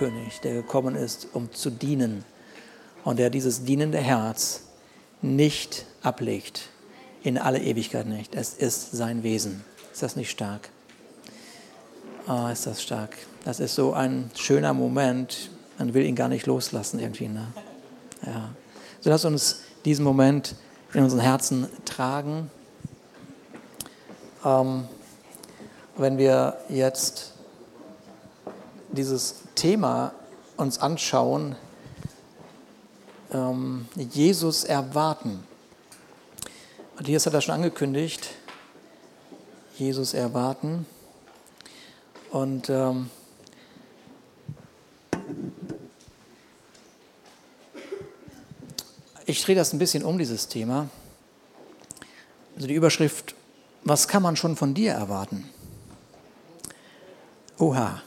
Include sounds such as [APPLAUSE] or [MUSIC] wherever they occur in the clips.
König, der gekommen ist, um zu dienen und der dieses dienende Herz nicht ablegt, in alle Ewigkeit nicht. Es ist sein Wesen. Ist das nicht stark? Oh, ist das stark. Das ist so ein schöner Moment. Man will ihn gar nicht loslassen irgendwie. Ne? Ja. So lass uns diesen Moment in unseren Herzen tragen. Ähm, wenn wir jetzt dieses Thema uns anschauen, ähm, Jesus erwarten. Matthias hat das schon angekündigt. Jesus erwarten. Und ähm, ich drehe das ein bisschen um, dieses Thema. Also die Überschrift, was kann man schon von dir erwarten? Oha.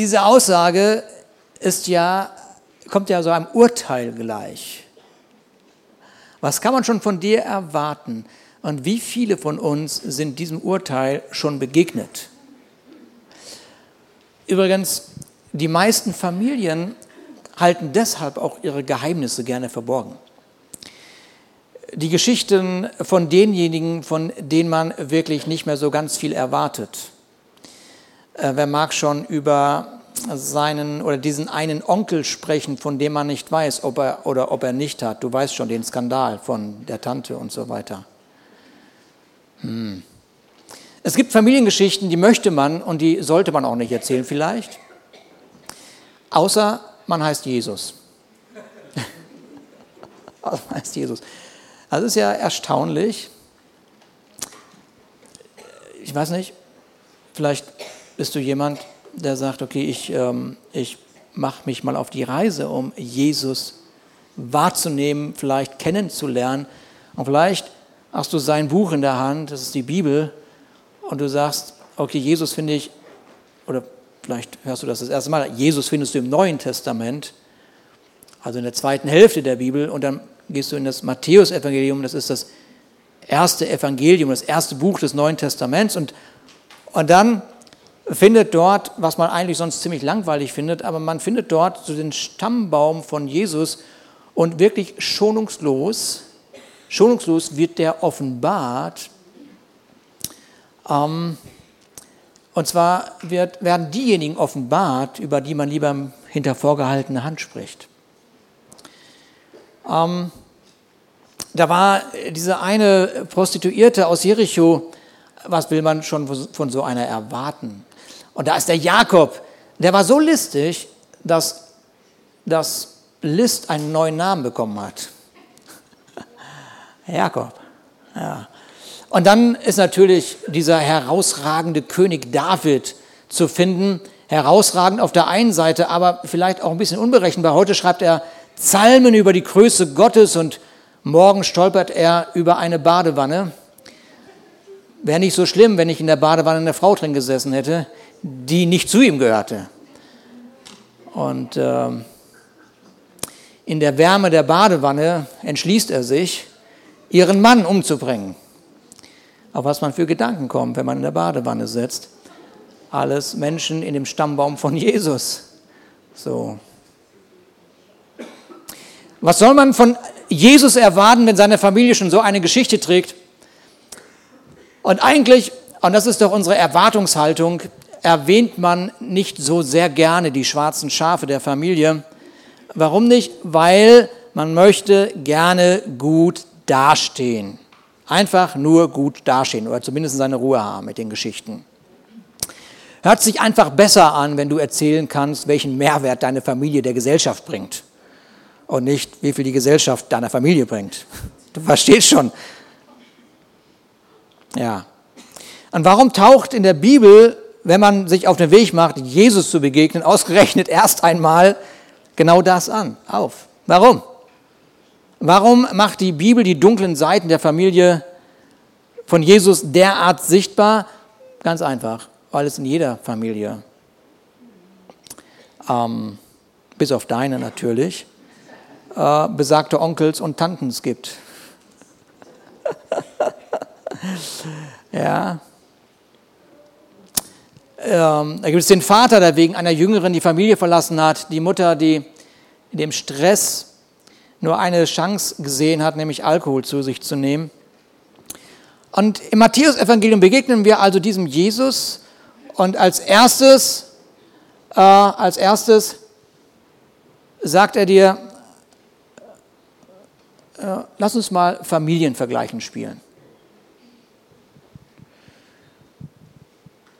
Diese Aussage ist ja, kommt ja so einem Urteil gleich. Was kann man schon von dir erwarten? Und wie viele von uns sind diesem Urteil schon begegnet? Übrigens, die meisten Familien halten deshalb auch ihre Geheimnisse gerne verborgen. Die Geschichten von denjenigen, von denen man wirklich nicht mehr so ganz viel erwartet. Äh, wer mag schon über seinen oder diesen einen Onkel sprechen, von dem man nicht weiß, ob er oder ob er nicht hat. Du weißt schon den Skandal von der Tante und so weiter. Hm. Es gibt Familiengeschichten, die möchte man und die sollte man auch nicht erzählen vielleicht. Außer man heißt Jesus. [LAUGHS] also man heißt Jesus. Also ist ja erstaunlich. Ich weiß nicht, vielleicht bist du jemand, der sagt, okay, ich, ähm, ich mache mich mal auf die Reise, um Jesus wahrzunehmen, vielleicht kennenzulernen. Und vielleicht hast du sein Buch in der Hand, das ist die Bibel, und du sagst, okay, Jesus finde ich, oder vielleicht hörst du das das erste Mal, Jesus findest du im Neuen Testament, also in der zweiten Hälfte der Bibel, und dann gehst du in das Matthäusevangelium, das ist das erste Evangelium, das erste Buch des Neuen Testaments, und, und dann findet dort, was man eigentlich sonst ziemlich langweilig findet, aber man findet dort so den Stammbaum von Jesus und wirklich schonungslos, schonungslos wird der offenbart. Ähm, und zwar wird, werden diejenigen offenbart, über die man lieber hinter vorgehaltener Hand spricht. Ähm, da war diese eine Prostituierte aus Jericho, was will man schon von so einer erwarten? Und da ist der Jakob, der war so listig, dass das List einen neuen Namen bekommen hat. [LAUGHS] Jakob. Ja. Und dann ist natürlich dieser herausragende König David zu finden. Herausragend auf der einen Seite, aber vielleicht auch ein bisschen unberechenbar. Heute schreibt er Psalmen über die Größe Gottes und morgen stolpert er über eine Badewanne. Wäre nicht so schlimm, wenn ich in der Badewanne eine Frau drin gesessen hätte, die nicht zu ihm gehörte. Und äh, in der Wärme der Badewanne entschließt er sich, ihren Mann umzubringen. Auf was man für Gedanken kommt, wenn man in der Badewanne sitzt. Alles Menschen in dem Stammbaum von Jesus. So. Was soll man von Jesus erwarten, wenn seine Familie schon so eine Geschichte trägt? Und eigentlich, und das ist doch unsere Erwartungshaltung, erwähnt man nicht so sehr gerne die schwarzen Schafe der Familie. Warum nicht? Weil man möchte gerne gut dastehen. Einfach nur gut dastehen oder zumindest seine Ruhe haben mit den Geschichten. Hört sich einfach besser an, wenn du erzählen kannst, welchen Mehrwert deine Familie der Gesellschaft bringt. Und nicht, wie viel die Gesellschaft deiner Familie bringt. Du verstehst schon. Ja. Und warum taucht in der Bibel wenn man sich auf den Weg macht, Jesus zu begegnen, ausgerechnet erst einmal genau das an, auf. Warum? Warum macht die Bibel die dunklen Seiten der Familie von Jesus derart sichtbar? Ganz einfach, weil es in jeder Familie, ähm, bis auf deine natürlich, äh, besagte Onkels und Tantens gibt. [LAUGHS] ja, ähm, da gibt es den Vater, der wegen einer Jüngeren die Familie verlassen hat, die Mutter, die in dem Stress nur eine Chance gesehen hat, nämlich Alkohol zu sich zu nehmen. Und im Matthäus-Evangelium begegnen wir also diesem Jesus und als erstes, äh, als erstes sagt er dir, äh, lass uns mal Familienvergleichen spielen.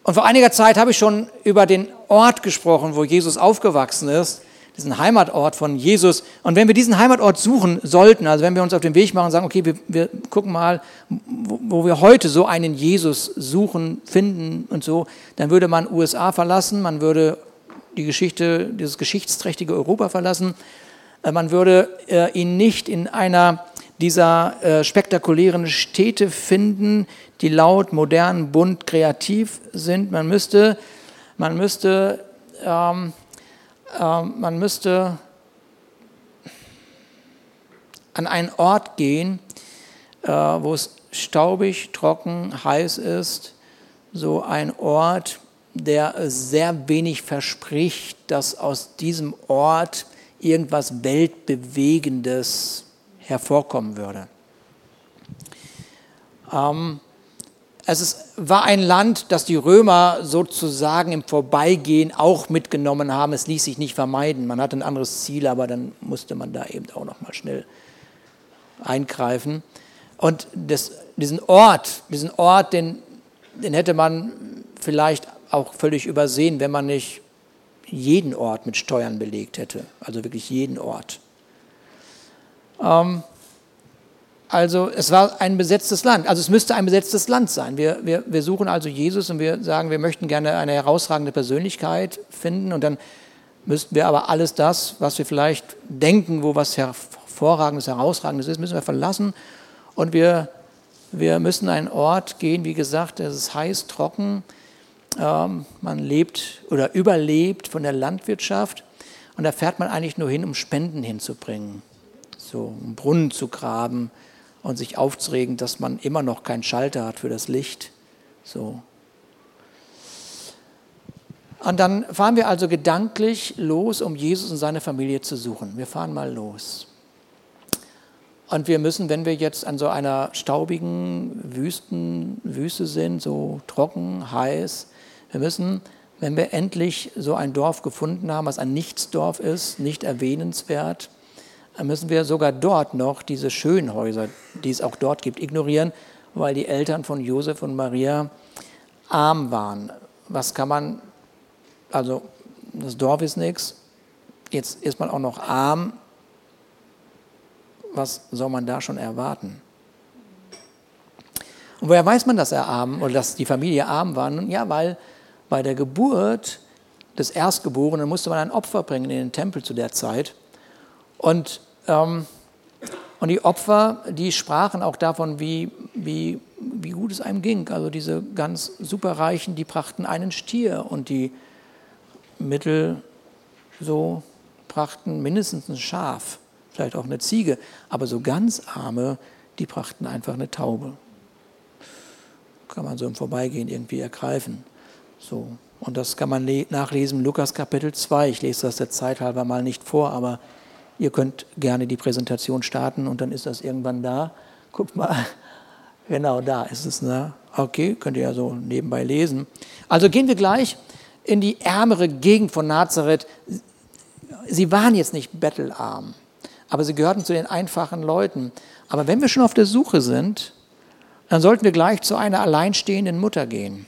Und vor einiger Zeit habe ich schon über den Ort gesprochen, wo Jesus aufgewachsen ist, diesen Heimatort von Jesus. Und wenn wir diesen Heimatort suchen sollten, also wenn wir uns auf den Weg machen und sagen, okay, wir, wir gucken mal, wo, wo, wir heute so einen Jesus suchen, finden und so, dann würde man USA verlassen, man würde die Geschichte, dieses geschichtsträchtige Europa verlassen, äh, man würde äh, ihn nicht in einer dieser äh, spektakulären Städte finden, die laut, modern, bunt, kreativ sind. Man müsste, man müsste, ähm, äh, man müsste an einen Ort gehen, äh, wo es staubig, trocken, heiß ist. So ein Ort, der sehr wenig verspricht, dass aus diesem Ort irgendwas Weltbewegendes hervorkommen würde. Ähm, es ist, war ein Land, das die Römer sozusagen im Vorbeigehen auch mitgenommen haben. Es ließ sich nicht vermeiden. Man hatte ein anderes Ziel, aber dann musste man da eben auch noch mal schnell eingreifen. Und das, diesen Ort, diesen Ort, den, den hätte man vielleicht auch völlig übersehen, wenn man nicht jeden Ort mit Steuern belegt hätte. Also wirklich jeden Ort. Ähm, also es war ein besetztes Land. Also es müsste ein besetztes Land sein. Wir, wir, wir suchen also Jesus und wir sagen, wir möchten gerne eine herausragende Persönlichkeit finden. Und dann müssten wir aber alles das, was wir vielleicht denken, wo was hervorragendes, herausragendes ist, müssen wir verlassen. Und wir, wir müssen einen Ort gehen, wie gesagt, es ist heiß, trocken, ähm, man lebt oder überlebt von der Landwirtschaft. Und da fährt man eigentlich nur hin, um Spenden hinzubringen, so einen Brunnen zu graben, und sich aufzuregen, dass man immer noch keinen Schalter hat für das Licht. So. Und dann fahren wir also gedanklich los, um Jesus und seine Familie zu suchen. Wir fahren mal los. Und wir müssen, wenn wir jetzt an so einer staubigen Wüsten, Wüste sind, so trocken, heiß, wir müssen, wenn wir endlich so ein Dorf gefunden haben, was ein Nichtsdorf ist, nicht erwähnenswert, müssen wir sogar dort noch diese schönen Häuser, die es auch dort gibt, ignorieren, weil die Eltern von Josef und Maria arm waren. Was kann man, also das Dorf ist nichts, jetzt ist man auch noch arm. Was soll man da schon erwarten? Und woher weiß man, dass er arm oder dass die Familie arm war? Ja, weil bei der Geburt des Erstgeborenen musste man ein Opfer bringen in den Tempel zu der Zeit. Und, und die Opfer, die sprachen auch davon, wie, wie, wie gut es einem ging. Also diese ganz superreichen, die brachten einen Stier und die Mittel so brachten mindestens ein Schaf, vielleicht auch eine Ziege, aber so ganz arme, die brachten einfach eine Taube. Kann man so im Vorbeigehen irgendwie ergreifen. So. Und das kann man nachlesen, Lukas Kapitel 2. Ich lese das der Zeit halber mal nicht vor, aber Ihr könnt gerne die Präsentation starten und dann ist das irgendwann da. Guckt mal, genau da ist es. Ne? Okay, könnt ihr ja so nebenbei lesen. Also gehen wir gleich in die ärmere Gegend von Nazareth. Sie waren jetzt nicht bettelarm, aber sie gehörten zu den einfachen Leuten. Aber wenn wir schon auf der Suche sind, dann sollten wir gleich zu einer alleinstehenden Mutter gehen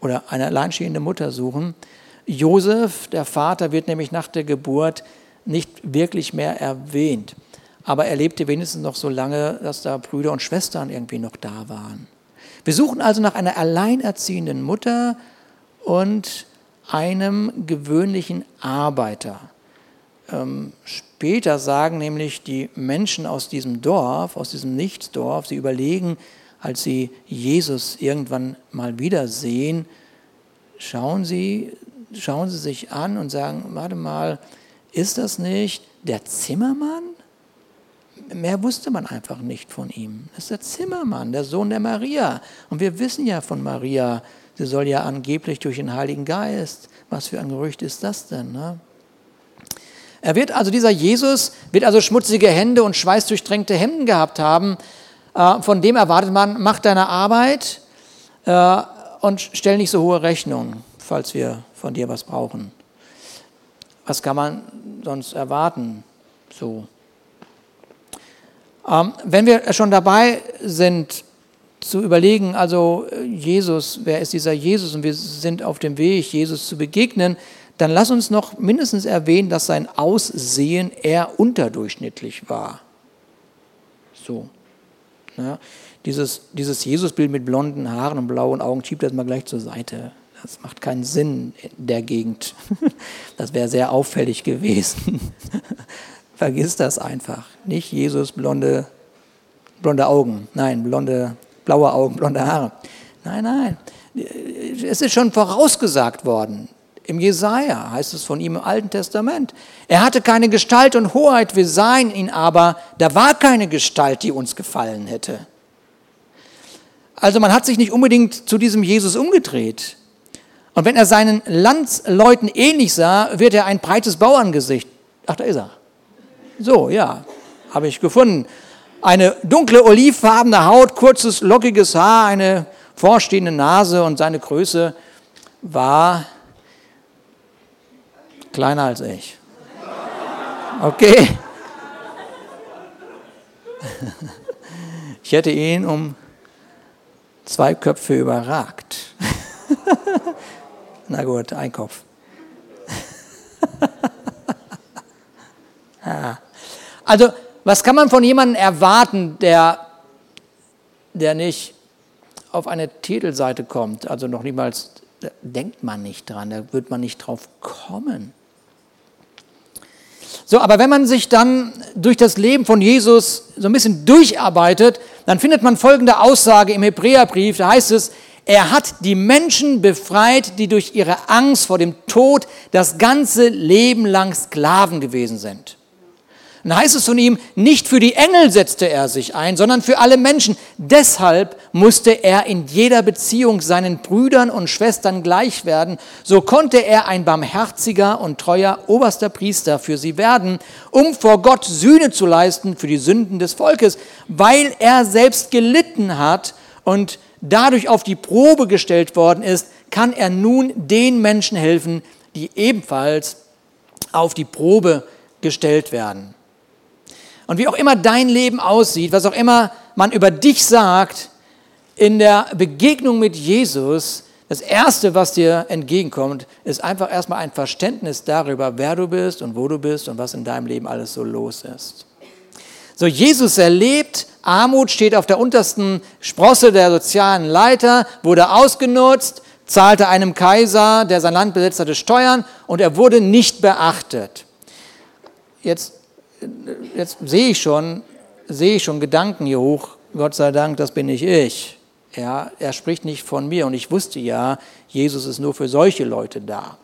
oder eine alleinstehende Mutter suchen. Josef, der Vater, wird nämlich nach der Geburt nicht wirklich mehr erwähnt. Aber er lebte wenigstens noch so lange, dass da Brüder und Schwestern irgendwie noch da waren. Wir suchen also nach einer alleinerziehenden Mutter und einem gewöhnlichen Arbeiter. Ähm, später sagen nämlich die Menschen aus diesem Dorf, aus diesem Nichtsdorf, sie überlegen, als sie Jesus irgendwann mal wiedersehen, schauen sie, schauen sie sich an und sagen, warte mal, ist das nicht der Zimmermann? Mehr wusste man einfach nicht von ihm. Das ist der Zimmermann, der Sohn der Maria. Und wir wissen ja von Maria, Sie soll ja angeblich durch den Heiligen Geist. Was für ein Gerücht ist das denn? Ne? Er wird also, dieser Jesus, wird also schmutzige Hände und schweißdurchtränkte Hemden gehabt haben. Äh, von dem erwartet man, mach deine Arbeit äh, und stell nicht so hohe Rechnungen, falls wir von dir was brauchen. Was kann man sonst erwarten? So. Ähm, wenn wir schon dabei sind, zu überlegen, also Jesus, wer ist dieser Jesus und wir sind auf dem Weg, Jesus zu begegnen, dann lass uns noch mindestens erwähnen, dass sein Aussehen eher unterdurchschnittlich war. So. Ja, dieses dieses Jesusbild mit blonden Haaren und blauen Augen, schiebt das mal gleich zur Seite. Das macht keinen Sinn in der Gegend. [LAUGHS] Das wäre sehr auffällig gewesen. [LAUGHS] Vergiss das einfach. Nicht Jesus blonde, blonde Augen, nein, blonde, blaue Augen, blonde Haare. Nein, nein. Es ist schon vorausgesagt worden. Im Jesaja heißt es von ihm im Alten Testament. Er hatte keine Gestalt und Hoheit, wir sahen ihn aber, da war keine Gestalt, die uns gefallen hätte. Also man hat sich nicht unbedingt zu diesem Jesus umgedreht. Und wenn er seinen Landsleuten ähnlich sah, wird er ein breites Bauerngesicht. Ach, da ist er. So, ja, habe ich gefunden. Eine dunkle olivfarbene Haut, kurzes lockiges Haar, eine vorstehende Nase und seine Größe war Kleiner als ich. Okay. [LAUGHS] Ich hätte ihn um zwei Köpfe überragt. Na gut, ein Kopf. [LAUGHS] Also, was kann man von jemandem erwarten, der, der nicht auf eine Titelseite kommt? Also noch niemals, denkt man nicht dran, da wird man nicht drauf kommen. So, aber wenn man sich dann durch das Leben von Jesus so ein bisschen durcharbeitet, dann findet man folgende Aussage im Hebräerbrief. Da heißt es, er hat die Menschen befreit, die durch ihre Angst vor dem Tod das ganze Leben lang Sklaven gewesen sind. Dann heißt es von ihm, nicht für die Engel setzte er sich ein, sondern für alle Menschen. Deshalb musste er in jeder Beziehung seinen Brüdern und Schwestern gleich werden. So konnte er ein barmherziger und treuer oberster Priester für sie werden, um vor Gott Sühne zu leisten für die Sünden des Volkes, weil er selbst gelitten hat und dadurch auf die Probe gestellt worden ist, kann er nun den Menschen helfen, die ebenfalls auf die Probe gestellt werden. Und wie auch immer dein Leben aussieht, was auch immer man über dich sagt, in der Begegnung mit Jesus, das Erste, was dir entgegenkommt, ist einfach erstmal ein Verständnis darüber, wer du bist und wo du bist und was in deinem Leben alles so los ist. So, Jesus erlebt, Armut steht auf der untersten Sprosse der sozialen Leiter, wurde ausgenutzt, zahlte einem Kaiser, der sein Land besetzt hatte, Steuern und er wurde nicht beachtet. Jetzt jetzt sehe ich schon, sehe ich schon Gedanken hier hoch. Gott sei Dank, das bin nicht ich. Ja, er spricht nicht von mir und ich wusste ja, Jesus ist nur für solche Leute da.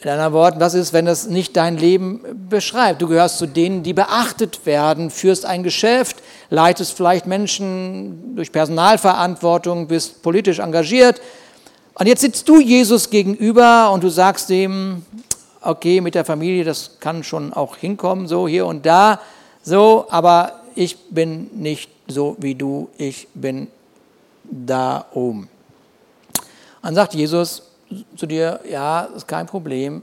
In anderen Worten, was ist, wenn das nicht dein Leben beschreibt? Du gehörst zu denen, die beachtet werden, führst ein Geschäft, leitest vielleicht Menschen durch Personalverantwortung, bist politisch engagiert. Und jetzt sitzt du Jesus gegenüber und du sagst ihm, okay, mit der Familie, das kann schon auch hinkommen, so hier und da, so, aber ich bin nicht so wie du, ich bin da oben. Dann sagt Jesus zu dir, ja, ist kein Problem,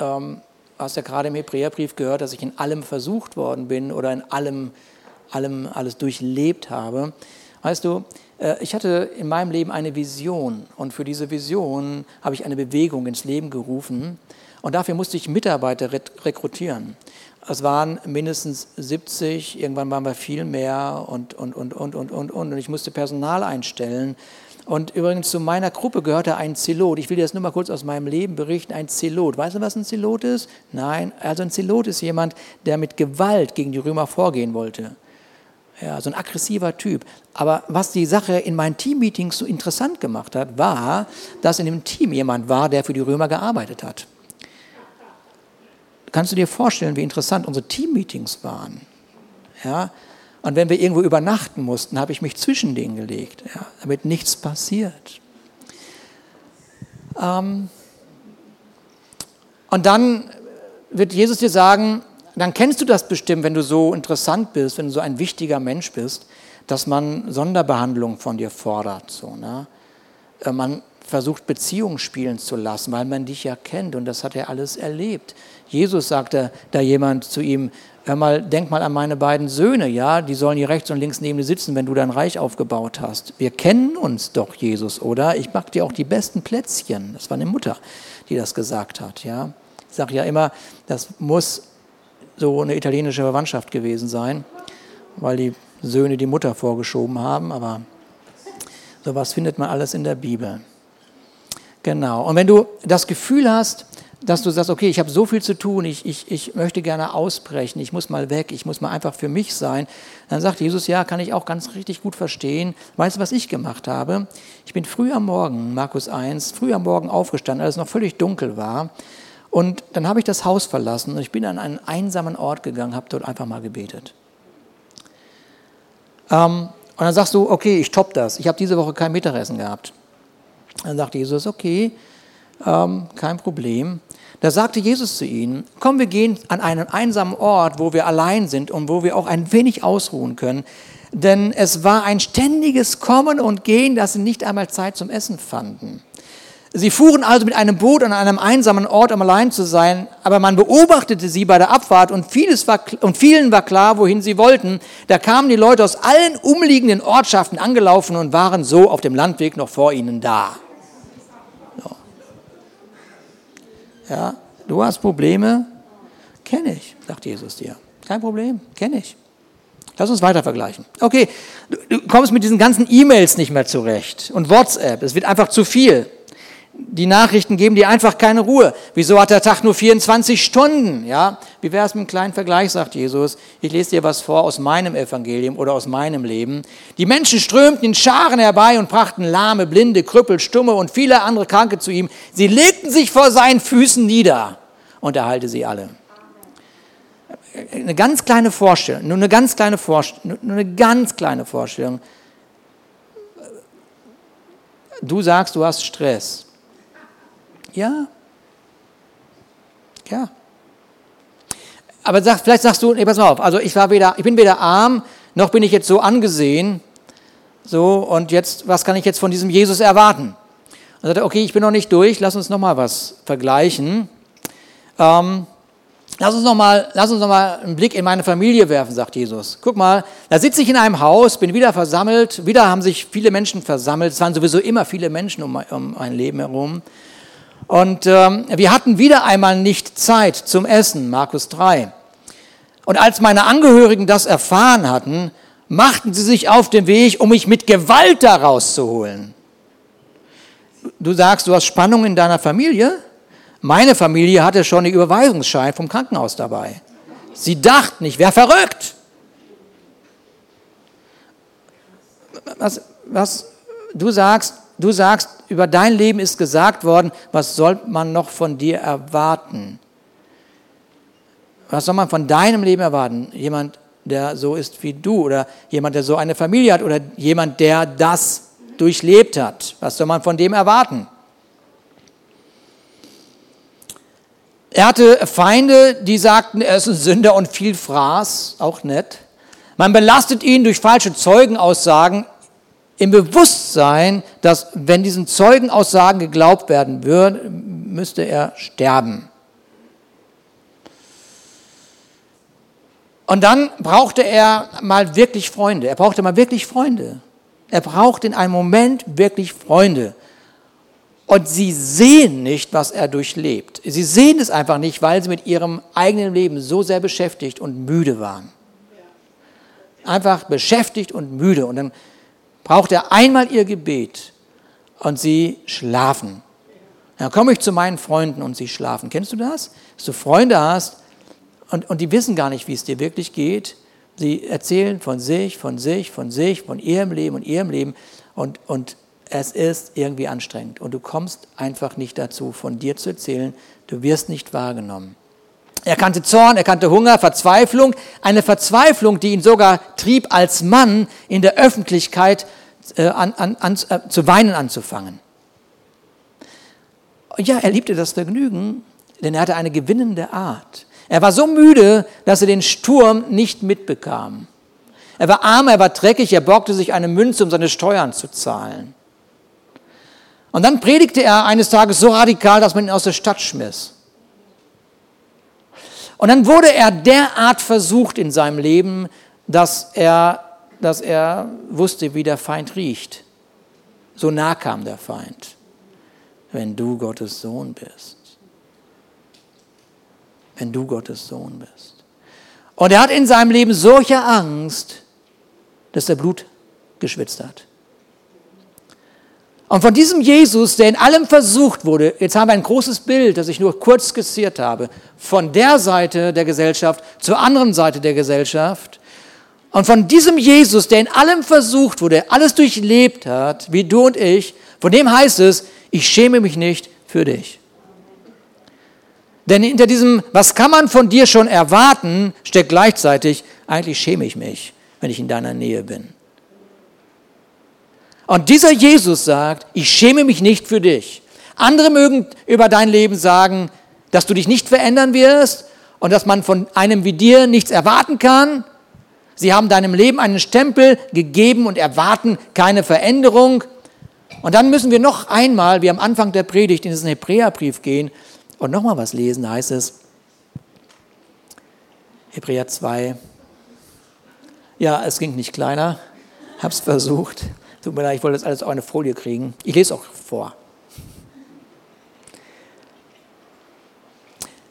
ähm, hast ja gerade im Hebräerbrief gehört, dass ich in allem versucht worden bin oder in allem, allem alles durchlebt habe. Weißt du, äh, ich hatte in meinem Leben eine Vision und für diese Vision habe ich eine Bewegung ins Leben gerufen und dafür musste ich Mitarbeiter rekrutieren. Es waren mindestens 70, irgendwann waren wir viel mehr und, und, und, und, und, und, und. Und ich musste Personal einstellen. Und übrigens zu meiner Gruppe gehörte ein Zelot. Ich will dir das nur mal kurz aus meinem Leben berichten. Ein Zelot. Weißt du, was ein Zelot ist? Nein, also ein Zelot ist jemand, der mit Gewalt gegen die Römer vorgehen wollte. Ja, so ein aggressiver Typ. Aber was die Sache in meinen Teammeetings so interessant gemacht hat, war, dass in dem Team jemand war, der für die Römer gearbeitet hat. Kannst du dir vorstellen, wie interessant unsere Teammeetings waren? Ja? Und wenn wir irgendwo übernachten mussten, habe ich mich zwischen denen gelegt, ja, damit nichts passiert. Ähm, und dann wird Jesus dir sagen, dann kennst du das bestimmt, wenn du so interessant bist, wenn du so ein wichtiger Mensch bist, dass man Sonderbehandlung von dir fordert. So, ne? Äh, man versucht Beziehungen spielen zu lassen, weil man dich ja kennt und das hat er alles erlebt. Jesus sagte da jemand zu ihm, hör mal, denk mal an meine beiden Söhne, ja, die sollen hier rechts und links neben dir sitzen, wenn du dein Reich aufgebaut hast. Wir kennen uns doch, Jesus, oder? Ich mag dir auch die besten Plätzchen. Das war eine Mutter, die das gesagt hat, ja. Ich sage ja immer, das muss so eine italienische Verwandtschaft gewesen sein, weil die Söhne die Mutter vorgeschoben haben, aber sowas findet man alles in der Bibel. Genau. Und wenn du das Gefühl hast, dass du sagst, okay, ich habe so viel zu tun, ich, ich, ich möchte gerne ausbrechen, ich muss mal weg, ich muss mal einfach für mich sein, dann sagt Jesus, ja, kann ich auch ganz richtig gut verstehen. Weißt du, was ich gemacht habe? Ich bin früh am Morgen, Markus 1, früh am Morgen aufgestanden, als es noch völlig dunkel war. Und dann habe ich das Haus verlassen und ich bin an einen einsamen Ort gegangen, habe dort einfach mal gebetet. Ähm, und dann sagst du, okay, ich topp das. Ich habe diese Woche kein Mittagessen gehabt. Dann sagte Jesus, okay, ähm, kein Problem. Da sagte Jesus zu ihnen, komm, wir gehen an einen einsamen Ort, wo wir allein sind und wo wir auch ein wenig ausruhen können. Denn es war ein ständiges Kommen und Gehen, dass sie nicht einmal Zeit zum Essen fanden. Sie fuhren also mit einem Boot an einem einsamen Ort, um allein zu sein, aber man beobachtete sie bei der Abfahrt und, vieles war, und vielen war klar, wohin sie wollten. Da kamen die Leute aus allen umliegenden Ortschaften angelaufen und waren so auf dem Landweg noch vor ihnen da. Ja, du hast Probleme, kenne ich, sagt Jesus dir. Kein Problem, kenne ich. Lass uns weiter vergleichen. Okay, du, du kommst mit diesen ganzen E-Mails nicht mehr zurecht und WhatsApp, es wird einfach zu viel. Die Nachrichten geben dir einfach keine Ruhe. Wieso hat der Tag nur 24 Stunden? Ja, wie wäre es mit einem kleinen Vergleich, sagt Jesus. Ich lese dir was vor aus meinem Evangelium oder aus meinem Leben. Die Menschen strömten in Scharen herbei und brachten Lahme, Blinde, Krüppel, Stumme und viele andere Kranke zu ihm. Sie legten sich vor seinen Füßen nieder und er heilte sie alle. Eine ganz kleine Vorstellung, nur eine ganz kleine Vorstellung, nur eine ganz kleine Vorstellung. Du sagst, du hast Stress. Ja. Ja. Aber sag, vielleicht sagst du, nee, pass mal auf, also ich, war weder, ich bin weder arm, noch bin ich jetzt so angesehen. So, und jetzt, was kann ich jetzt von diesem Jesus erwarten? Und sagt er, okay, ich bin noch nicht durch, lass uns nochmal was vergleichen. Ähm, lass uns nochmal noch einen Blick in meine Familie werfen, sagt Jesus. Guck mal, da sitze ich in einem Haus, bin wieder versammelt, wieder haben sich viele Menschen versammelt, es waren sowieso immer viele Menschen um, um mein Leben herum. Und ähm, wir hatten wieder einmal nicht Zeit zum Essen, Markus 3. Und als meine Angehörigen das erfahren hatten, machten sie sich auf den Weg, um mich mit Gewalt da rauszuholen. Du sagst, du hast Spannung in deiner Familie? Meine Familie hatte schon den Überweisungsschein vom Krankenhaus dabei. Sie dachten, ich wäre verrückt. Was, was du sagst, du sagst, über dein Leben ist gesagt worden, was soll man noch von dir erwarten? Was soll man von deinem Leben erwarten? Jemand, der so ist wie du oder jemand, der so eine Familie hat oder jemand, der das durchlebt hat. Was soll man von dem erwarten? Er hatte Feinde, die sagten, er ist ein Sünder und viel Fraß, auch nett. Man belastet ihn durch falsche Zeugenaussagen im Bewusstsein, dass wenn diesen Zeugenaussagen geglaubt werden würde, müsste er sterben. Und dann brauchte er mal wirklich Freunde. Er brauchte mal wirklich Freunde. Er braucht in einem Moment wirklich Freunde. Und sie sehen nicht, was er durchlebt. Sie sehen es einfach nicht, weil sie mit ihrem eigenen Leben so sehr beschäftigt und müde waren. Einfach beschäftigt und müde. Und dann braucht er einmal ihr Gebet und sie schlafen. Dann komme ich zu meinen Freunden und sie schlafen. Kennst du das? Dass du Freunde hast und, und die wissen gar nicht, wie es dir wirklich geht. Sie erzählen von sich, von sich, von sich, von ihrem Leben und ihrem Leben und, und es ist irgendwie anstrengend und du kommst einfach nicht dazu, von dir zu erzählen. Du wirst nicht wahrgenommen. Er kannte Zorn, er kannte Hunger, Verzweiflung, eine Verzweiflung, die ihn sogar trieb, als Mann in der Öffentlichkeit äh, an, an, an, äh, zu weinen anzufangen. Ja, er liebte das Vergnügen, denn er hatte eine gewinnende Art. Er war so müde, dass er den Sturm nicht mitbekam. Er war arm, er war dreckig, er borgte sich eine Münze, um seine Steuern zu zahlen. Und dann predigte er eines Tages so radikal, dass man ihn aus der Stadt schmiss. Und dann wurde er derart versucht in seinem Leben, dass er, dass er wusste, wie der Feind riecht. So nah kam der Feind. Wenn du Gottes Sohn bist. Wenn du Gottes Sohn bist. Und er hat in seinem Leben solche Angst, dass er Blut geschwitzt hat. Und von diesem Jesus, der in allem versucht wurde, jetzt haben wir ein großes Bild, das ich nur kurz skizziert habe, von der Seite der Gesellschaft zur anderen Seite der Gesellschaft. Und von diesem Jesus, der in allem versucht wurde, alles durchlebt hat, wie du und ich, von dem heißt es, ich schäme mich nicht für dich. Denn hinter diesem, was kann man von dir schon erwarten, steckt gleichzeitig, eigentlich schäme ich mich, wenn ich in deiner Nähe bin. Und dieser Jesus sagt, ich schäme mich nicht für dich. Andere mögen über dein Leben sagen, dass du dich nicht verändern wirst und dass man von einem wie dir nichts erwarten kann. Sie haben deinem Leben einen Stempel gegeben und erwarten keine Veränderung. Und dann müssen wir noch einmal, wie am Anfang der Predigt, in diesen Hebräerbrief gehen und nochmal was lesen, da heißt es, Hebräer 2, ja, es ging nicht kleiner, hab's versucht. Tut mir leid, ich wollte das alles auf eine Folie kriegen. Ich lese auch vor.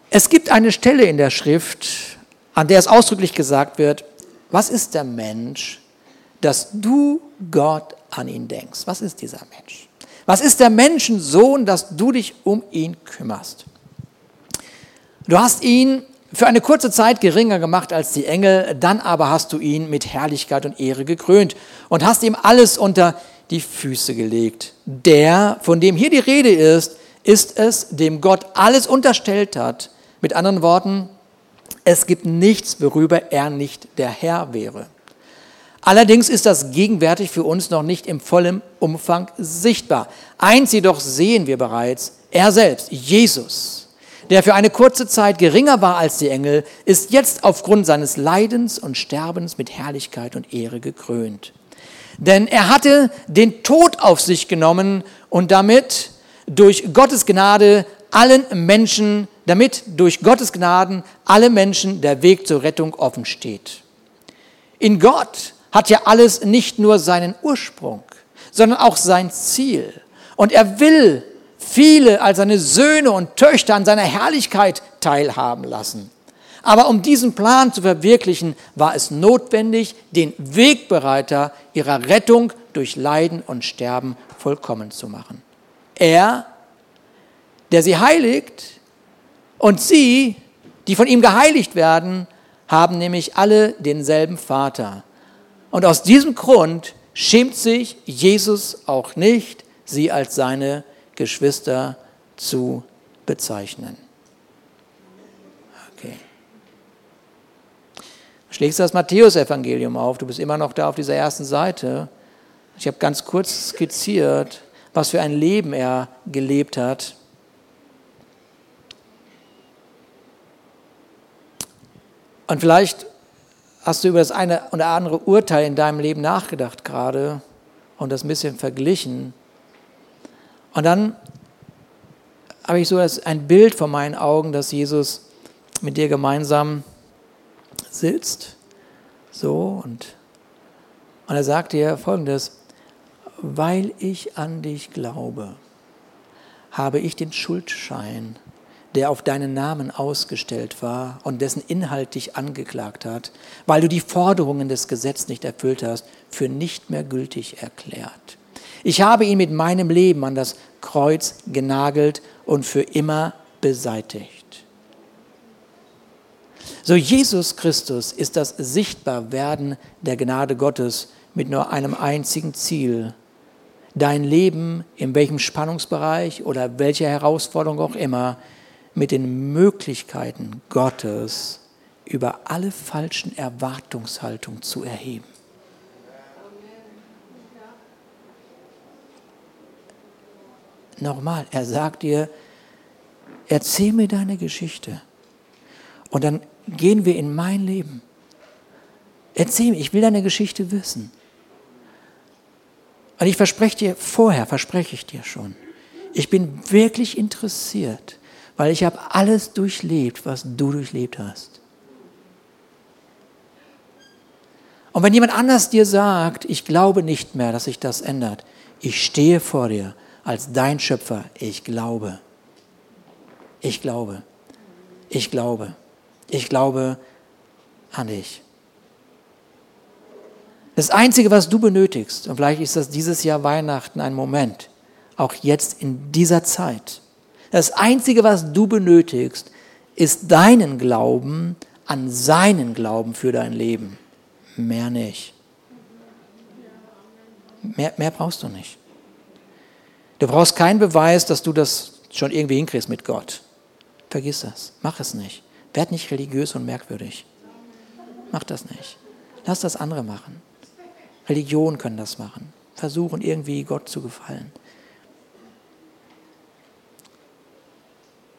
Es gibt eine Stelle in der Schrift, an der es ausdrücklich gesagt wird, was ist der Mensch, dass du Gott an ihn denkst? Was ist dieser Mensch? Was ist der Menschensohn, dass du dich um ihn kümmerst? Du hast ihn für eine kurze Zeit geringer gemacht als die Engel, dann aber hast du ihn mit Herrlichkeit und Ehre gekrönt und hast ihm alles unter die Füße gelegt. Der, von dem hier die Rede ist, ist es, dem Gott alles unterstellt hat. Mit anderen Worten, es gibt nichts, worüber er nicht der Herr wäre. Allerdings ist das gegenwärtig für uns noch nicht im vollen Umfang sichtbar. Eins jedoch sehen wir bereits, er selbst, Jesus, der für eine kurze Zeit geringer war als die Engel, ist jetzt aufgrund seines Leidens und Sterbens mit Herrlichkeit und Ehre gekrönt. Denn er hatte den Tod auf sich genommen und damit durch Gottes Gnade allen Menschen, damit durch Gottes Gnaden alle Menschen der Weg zur Rettung offen steht. In Gott hat ja alles nicht nur seinen Ursprung, sondern auch sein Ziel. Und er will viele als seine Söhne und Töchter an seiner Herrlichkeit teilhaben lassen. Aber um diesen Plan zu verwirklichen, war es notwendig, den Wegbereiter ihrer Rettung durch Leiden und Sterben vollkommen zu machen. Er, der sie heiligt, und sie, die von ihm geheiligt werden, haben nämlich alle denselben Vater. Und aus diesem Grund schämt sich Jesus auch nicht, sie als seine Geschwister zu bezeichnen. Okay. Schlägst du das Matthäusevangelium auf? Du bist immer noch da auf dieser ersten Seite. Ich habe ganz kurz skizziert, was für ein Leben er gelebt hat. Und vielleicht hast du über das eine oder andere Urteil in deinem Leben nachgedacht gerade und das ein bisschen verglichen. Und dann habe ich so ein Bild vor meinen Augen, dass Jesus mit dir gemeinsam sitzt. So und, und er sagt dir folgendes, weil ich an dich glaube, habe ich den Schuldschein, der auf deinen Namen ausgestellt war und dessen Inhalt dich angeklagt hat, weil du die Forderungen des Gesetzes nicht erfüllt hast, für nicht mehr gültig erklärt. Ich habe ihn mit meinem Leben an das Kreuz genagelt und für immer beseitigt. So Jesus Christus ist das Sichtbarwerden der Gnade Gottes mit nur einem einzigen Ziel. Dein Leben, in welchem Spannungsbereich oder welcher Herausforderung auch immer, mit den Möglichkeiten Gottes über alle falschen Erwartungshaltungen zu erheben. Nochmal, er sagt dir, erzähl mir deine Geschichte. Und dann gehen wir in mein Leben. Erzähl mir, ich will deine Geschichte wissen. Und ich verspreche dir vorher, verspreche ich dir schon, ich bin wirklich interessiert, weil ich habe alles durchlebt, was du durchlebt hast. Und wenn jemand anders dir sagt, ich glaube nicht mehr, dass sich das ändert, ich stehe vor dir als dein Schöpfer, ich glaube. Ich glaube. Ich glaube. Ich glaube an dich. Das Einzige, was du benötigst, und vielleicht ist das dieses Jahr Weihnachten ein Moment, auch jetzt in dieser Zeit, das Einzige, was du benötigst, ist deinen Glauben an seinen Glauben für dein Leben. Mehr nicht. Mehr, mehr brauchst du nicht. Du brauchst keinen Beweis, dass du das schon irgendwie hinkriegst mit Gott. Vergiss das. Mach es nicht. Werd nicht religiös und merkwürdig. Mach das nicht. Lass das andere machen. Religionen können das machen. Versuchen irgendwie Gott zu gefallen.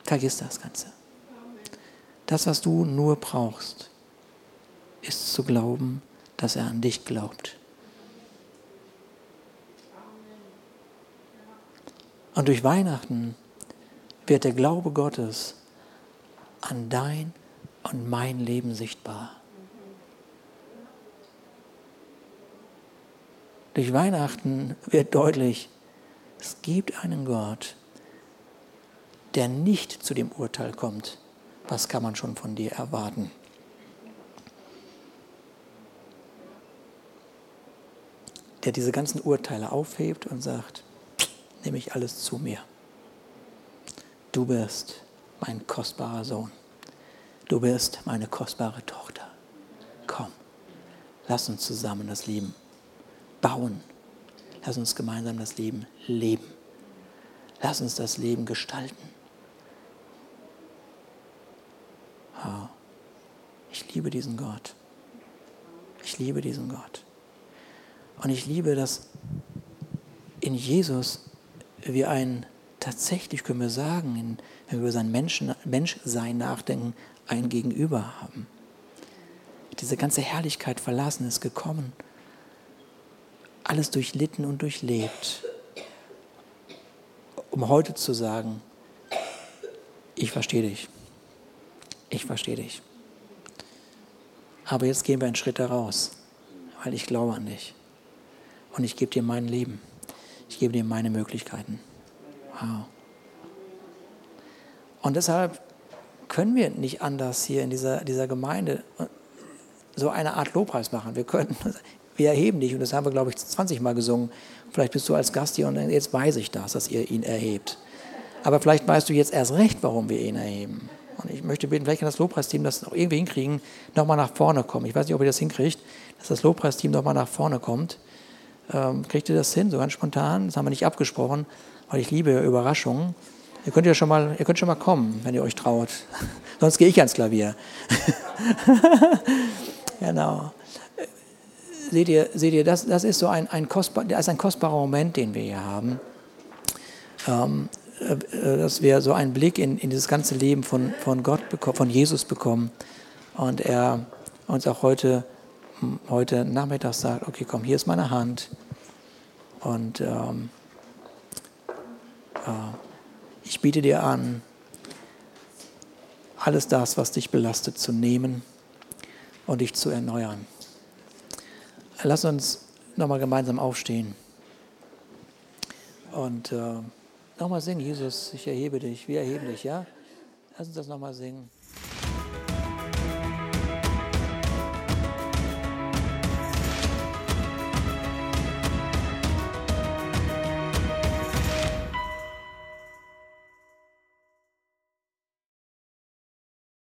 Vergiss das Ganze. Das, was du nur brauchst, ist zu glauben, dass er an dich glaubt. Und durch Weihnachten wird der Glaube Gottes an dein und mein Leben sichtbar. Durch Weihnachten wird deutlich, es gibt einen Gott, der nicht zu dem Urteil kommt, was kann man schon von dir erwarten. Der diese ganzen Urteile aufhebt und sagt, nehme ich alles zu mir. Du bist mein kostbarer Sohn. Du bist meine kostbare Tochter. Komm, lass uns zusammen das Leben bauen. Lass uns gemeinsam das Leben leben. Lass uns das Leben gestalten. Ich liebe diesen Gott. Ich liebe diesen Gott. Und ich liebe, dass in Jesus wir ein, tatsächlich können wir sagen, wenn wir über sein Menschen, Menschsein nachdenken, ein Gegenüber haben. Diese ganze Herrlichkeit verlassen ist gekommen alles durchlitten und durchlebt, um heute zu sagen, ich verstehe dich. Ich verstehe dich. Aber jetzt gehen wir einen Schritt daraus, weil ich glaube an dich. Und ich gebe dir mein Leben. Ich gebe dir meine Möglichkeiten. Wow. Und deshalb können wir nicht anders hier in dieser, dieser Gemeinde so eine Art Lobpreis machen. Wir können, [LAUGHS] wir erheben dich. Und das haben wir, glaube ich, 20 Mal gesungen. Vielleicht bist du als Gast hier und jetzt weiß ich das, dass ihr ihn erhebt. Aber vielleicht weißt du jetzt erst recht, warum wir ihn erheben. Und ich möchte beten, vielleicht kann das Lobpreisteam das auch irgendwie hinkriegen, nochmal nach vorne kommen. Ich weiß nicht, ob ihr das hinkriegt, dass das Lobpreisteam nochmal nach vorne kommt. Ähm, kriegt ihr das hin, so ganz spontan? Das haben wir nicht abgesprochen, weil ich liebe Überraschungen. Ihr könnt ja schon mal, ihr könnt schon mal kommen, wenn ihr euch traut. [LAUGHS] Sonst gehe ich ans Klavier. [LAUGHS] genau seht ihr, seht ihr das, das ist so ein, ein, kostbar, das ist ein kostbarer Moment, den wir hier haben. Ähm, äh, dass wir so einen Blick in, in dieses ganze Leben von, von Gott von Jesus bekommen. Und er uns auch heute, heute Nachmittag sagt, okay, komm, hier ist meine Hand. Und ähm, äh, ich biete dir an, alles das, was dich belastet, zu nehmen und dich zu erneuern. Lass uns nochmal gemeinsam aufstehen und äh, nochmal singen, Jesus, ich erhebe dich, wir erheben dich, ja? Lass uns das nochmal singen.